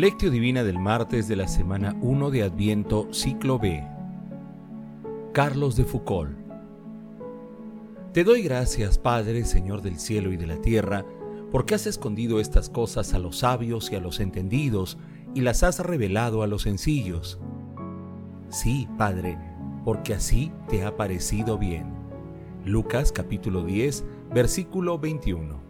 Lectio Divina del martes de la semana 1 de Adviento, ciclo B. Carlos de Foucault. Te doy gracias, Padre, Señor del cielo y de la tierra, porque has escondido estas cosas a los sabios y a los entendidos, y las has revelado a los sencillos. Sí, Padre, porque así te ha parecido bien. Lucas capítulo 10, versículo 21.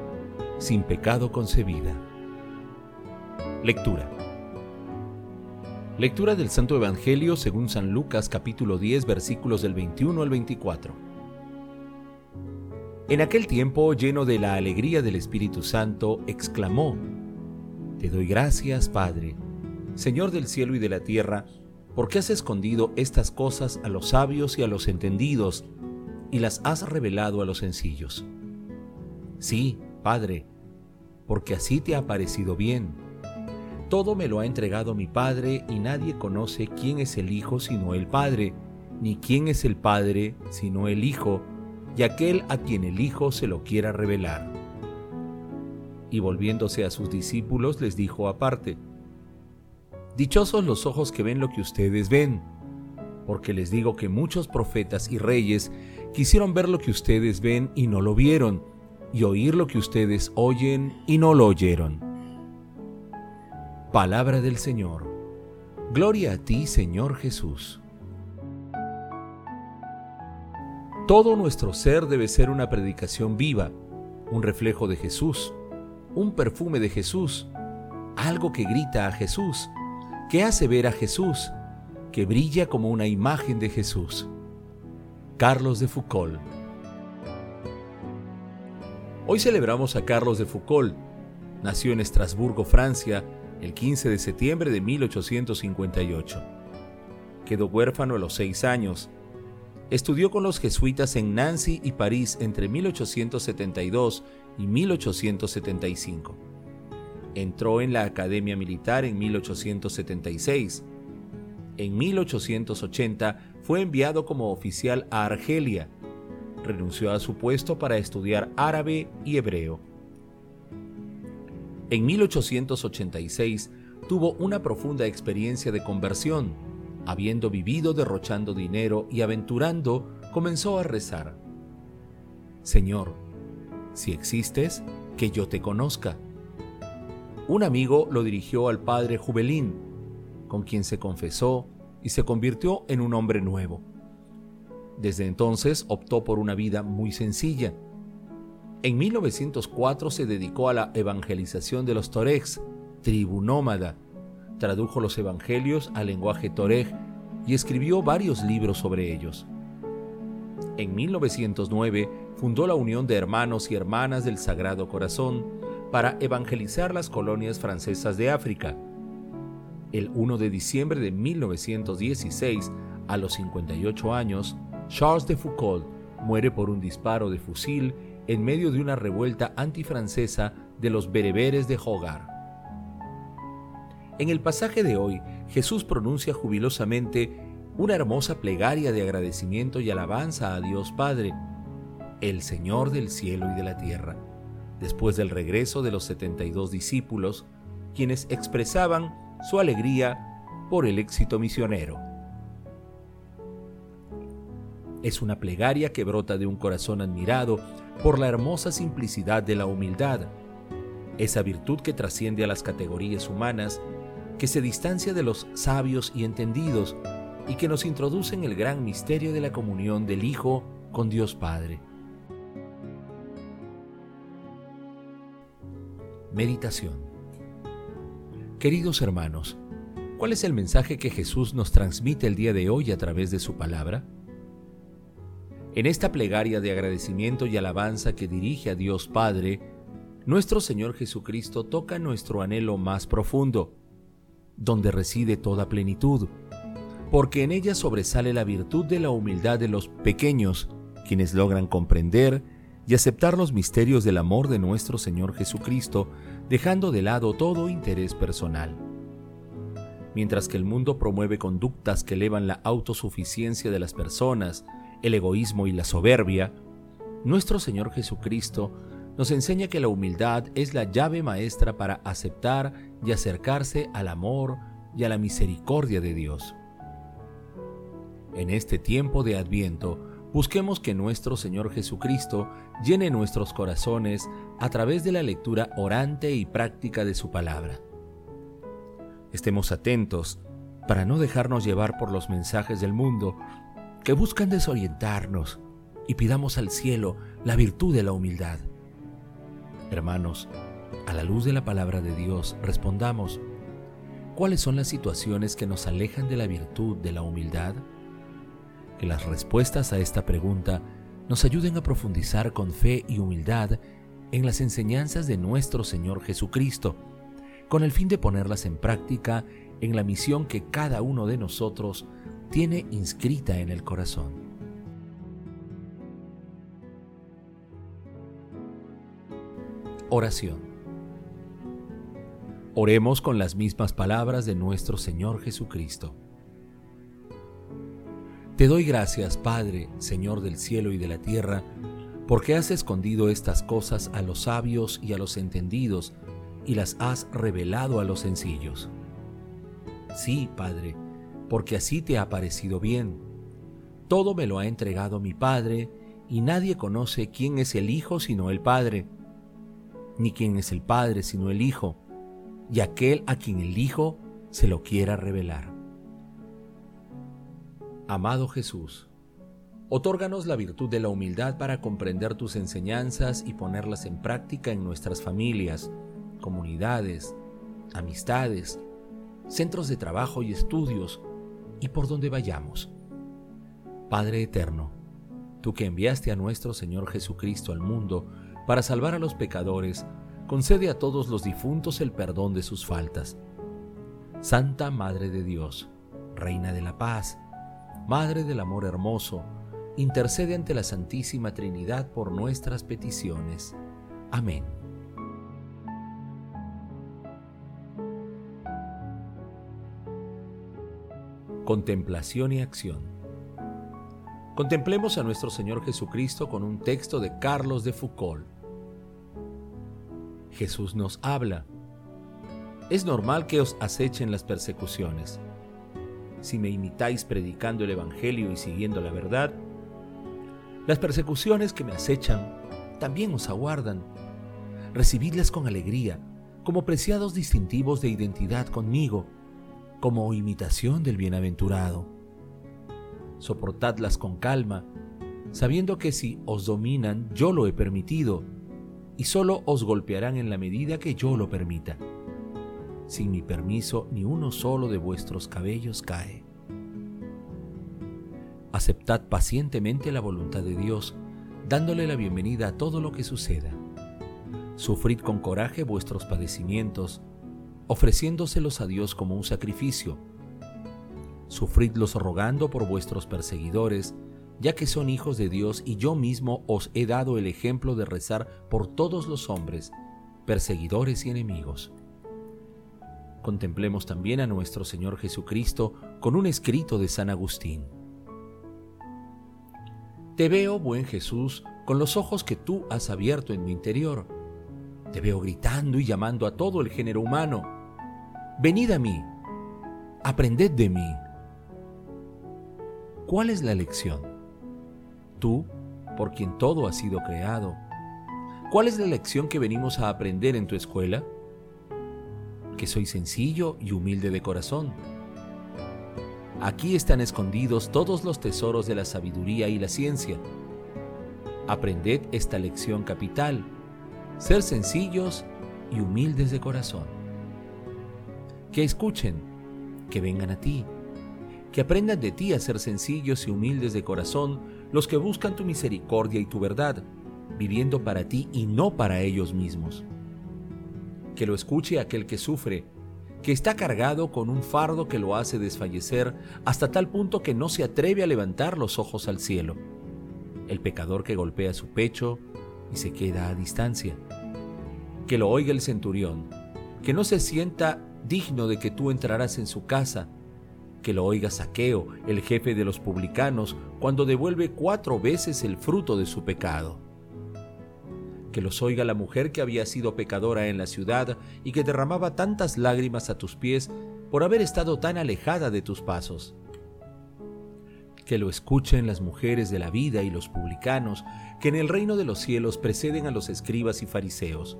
sin pecado concebida. Lectura. Lectura del Santo Evangelio según San Lucas capítulo 10 versículos del 21 al 24. En aquel tiempo, lleno de la alegría del Espíritu Santo, exclamó, Te doy gracias, Padre, Señor del cielo y de la tierra, porque has escondido estas cosas a los sabios y a los entendidos, y las has revelado a los sencillos. Sí, Padre, porque así te ha parecido bien. Todo me lo ha entregado mi Padre y nadie conoce quién es el Hijo sino el Padre, ni quién es el Padre sino el Hijo, y aquel a quien el Hijo se lo quiera revelar. Y volviéndose a sus discípulos les dijo aparte, Dichosos los ojos que ven lo que ustedes ven, porque les digo que muchos profetas y reyes quisieron ver lo que ustedes ven y no lo vieron, y oír lo que ustedes oyen y no lo oyeron. Palabra del Señor. Gloria a ti, Señor Jesús. Todo nuestro ser debe ser una predicación viva, un reflejo de Jesús, un perfume de Jesús, algo que grita a Jesús, que hace ver a Jesús, que brilla como una imagen de Jesús. Carlos de Foucault Hoy celebramos a Carlos de Foucault. Nació en Estrasburgo, Francia, el 15 de septiembre de 1858. Quedó huérfano a los seis años. Estudió con los jesuitas en Nancy y París entre 1872 y 1875. Entró en la Academia Militar en 1876. En 1880 fue enviado como oficial a Argelia renunció a su puesto para estudiar árabe y hebreo. En 1886 tuvo una profunda experiencia de conversión. Habiendo vivido derrochando dinero y aventurando, comenzó a rezar. Señor, si existes, que yo te conozca. Un amigo lo dirigió al padre Jubelín, con quien se confesó y se convirtió en un hombre nuevo. Desde entonces optó por una vida muy sencilla. En 1904 se dedicó a la evangelización de los Toregs, tribu nómada. Tradujo los evangelios al lenguaje Toreg y escribió varios libros sobre ellos. En 1909 fundó la Unión de Hermanos y Hermanas del Sagrado Corazón para evangelizar las colonias francesas de África. El 1 de diciembre de 1916, a los 58 años, Charles de Foucault muere por un disparo de fusil en medio de una revuelta antifrancesa de los bereberes de Hogar. En el pasaje de hoy, Jesús pronuncia jubilosamente una hermosa plegaria de agradecimiento y alabanza a Dios Padre, el Señor del cielo y de la tierra, después del regreso de los 72 discípulos, quienes expresaban su alegría por el éxito misionero. Es una plegaria que brota de un corazón admirado por la hermosa simplicidad de la humildad, esa virtud que trasciende a las categorías humanas, que se distancia de los sabios y entendidos y que nos introduce en el gran misterio de la comunión del Hijo con Dios Padre. Meditación Queridos hermanos, ¿cuál es el mensaje que Jesús nos transmite el día de hoy a través de su palabra? En esta plegaria de agradecimiento y alabanza que dirige a Dios Padre, nuestro Señor Jesucristo toca nuestro anhelo más profundo, donde reside toda plenitud, porque en ella sobresale la virtud de la humildad de los pequeños, quienes logran comprender y aceptar los misterios del amor de nuestro Señor Jesucristo, dejando de lado todo interés personal. Mientras que el mundo promueve conductas que elevan la autosuficiencia de las personas, el egoísmo y la soberbia, nuestro Señor Jesucristo nos enseña que la humildad es la llave maestra para aceptar y acercarse al amor y a la misericordia de Dios. En este tiempo de Adviento, busquemos que nuestro Señor Jesucristo llene nuestros corazones a través de la lectura orante y práctica de su palabra. Estemos atentos para no dejarnos llevar por los mensajes del mundo que buscan desorientarnos y pidamos al cielo la virtud de la humildad. Hermanos, a la luz de la palabra de Dios, respondamos, ¿cuáles son las situaciones que nos alejan de la virtud de la humildad? Que las respuestas a esta pregunta nos ayuden a profundizar con fe y humildad en las enseñanzas de nuestro Señor Jesucristo, con el fin de ponerlas en práctica en la misión que cada uno de nosotros tiene inscrita en el corazón. Oración. Oremos con las mismas palabras de nuestro Señor Jesucristo. Te doy gracias, Padre, Señor del cielo y de la tierra, porque has escondido estas cosas a los sabios y a los entendidos, y las has revelado a los sencillos. Sí, Padre, porque así te ha parecido bien. Todo me lo ha entregado mi Padre, y nadie conoce quién es el Hijo sino el Padre, ni quién es el Padre sino el Hijo, y aquel a quien el Hijo se lo quiera revelar. Amado Jesús, otórganos la virtud de la humildad para comprender tus enseñanzas y ponerlas en práctica en nuestras familias, comunidades, amistades, centros de trabajo y estudios, y por donde vayamos. Padre eterno, tú que enviaste a nuestro Señor Jesucristo al mundo para salvar a los pecadores, concede a todos los difuntos el perdón de sus faltas. Santa Madre de Dios, Reina de la Paz, Madre del Amor Hermoso, intercede ante la Santísima Trinidad por nuestras peticiones. Amén. Contemplación y acción. Contemplemos a nuestro Señor Jesucristo con un texto de Carlos de Foucault. Jesús nos habla. Es normal que os acechen las persecuciones. Si me imitáis predicando el Evangelio y siguiendo la verdad, las persecuciones que me acechan también os aguardan. Recibidlas con alegría, como preciados distintivos de identidad conmigo como imitación del bienaventurado. Soportadlas con calma, sabiendo que si os dominan yo lo he permitido, y solo os golpearán en la medida que yo lo permita. Sin mi permiso ni uno solo de vuestros cabellos cae. Aceptad pacientemente la voluntad de Dios, dándole la bienvenida a todo lo que suceda. Sufrid con coraje vuestros padecimientos, ofreciéndoselos a Dios como un sacrificio. Sufridlos rogando por vuestros perseguidores, ya que son hijos de Dios y yo mismo os he dado el ejemplo de rezar por todos los hombres, perseguidores y enemigos. Contemplemos también a nuestro Señor Jesucristo con un escrito de San Agustín. Te veo, buen Jesús, con los ojos que tú has abierto en mi interior. Te veo gritando y llamando a todo el género humano Venid a mí, aprended de mí. ¿Cuál es la lección? Tú, por quien todo ha sido creado. ¿Cuál es la lección que venimos a aprender en tu escuela? Que soy sencillo y humilde de corazón. Aquí están escondidos todos los tesoros de la sabiduría y la ciencia. Aprended esta lección capital, ser sencillos y humildes de corazón que escuchen, que vengan a ti, que aprendan de ti a ser sencillos y humildes de corazón los que buscan tu misericordia y tu verdad, viviendo para ti y no para ellos mismos. Que lo escuche aquel que sufre, que está cargado con un fardo que lo hace desfallecer hasta tal punto que no se atreve a levantar los ojos al cielo. El pecador que golpea su pecho y se queda a distancia. Que lo oiga el centurión, que no se sienta digno de que tú entrarás en su casa, que lo oiga Saqueo, el jefe de los publicanos, cuando devuelve cuatro veces el fruto de su pecado. Que los oiga la mujer que había sido pecadora en la ciudad y que derramaba tantas lágrimas a tus pies por haber estado tan alejada de tus pasos. Que lo escuchen las mujeres de la vida y los publicanos, que en el reino de los cielos preceden a los escribas y fariseos.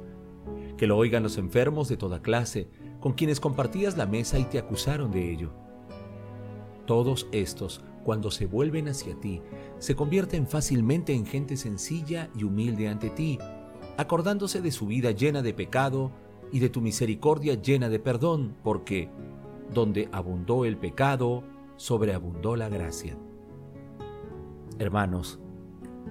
Que lo oigan los enfermos de toda clase, con quienes compartías la mesa y te acusaron de ello todos estos, cuando se vuelven hacia ti, se convierten fácilmente en gente sencilla y humilde ante ti, acordándose de su vida llena de pecado y de tu misericordia llena de perdón, porque donde abundó el pecado, sobreabundó la gracia. Hermanos,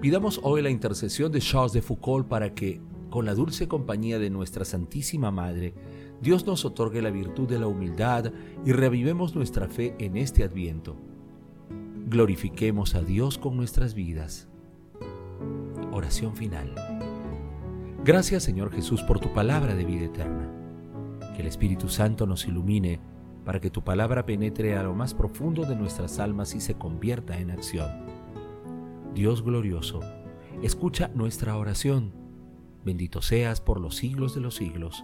pidamos hoy la intercesión de Charles de Foucault para que, con la dulce compañía de nuestra Santísima Madre, Dios nos otorgue la virtud de la humildad y revivemos nuestra fe en este adviento. Glorifiquemos a Dios con nuestras vidas. Oración final. Gracias Señor Jesús por tu palabra de vida eterna. Que el Espíritu Santo nos ilumine para que tu palabra penetre a lo más profundo de nuestras almas y se convierta en acción. Dios glorioso, escucha nuestra oración. Bendito seas por los siglos de los siglos.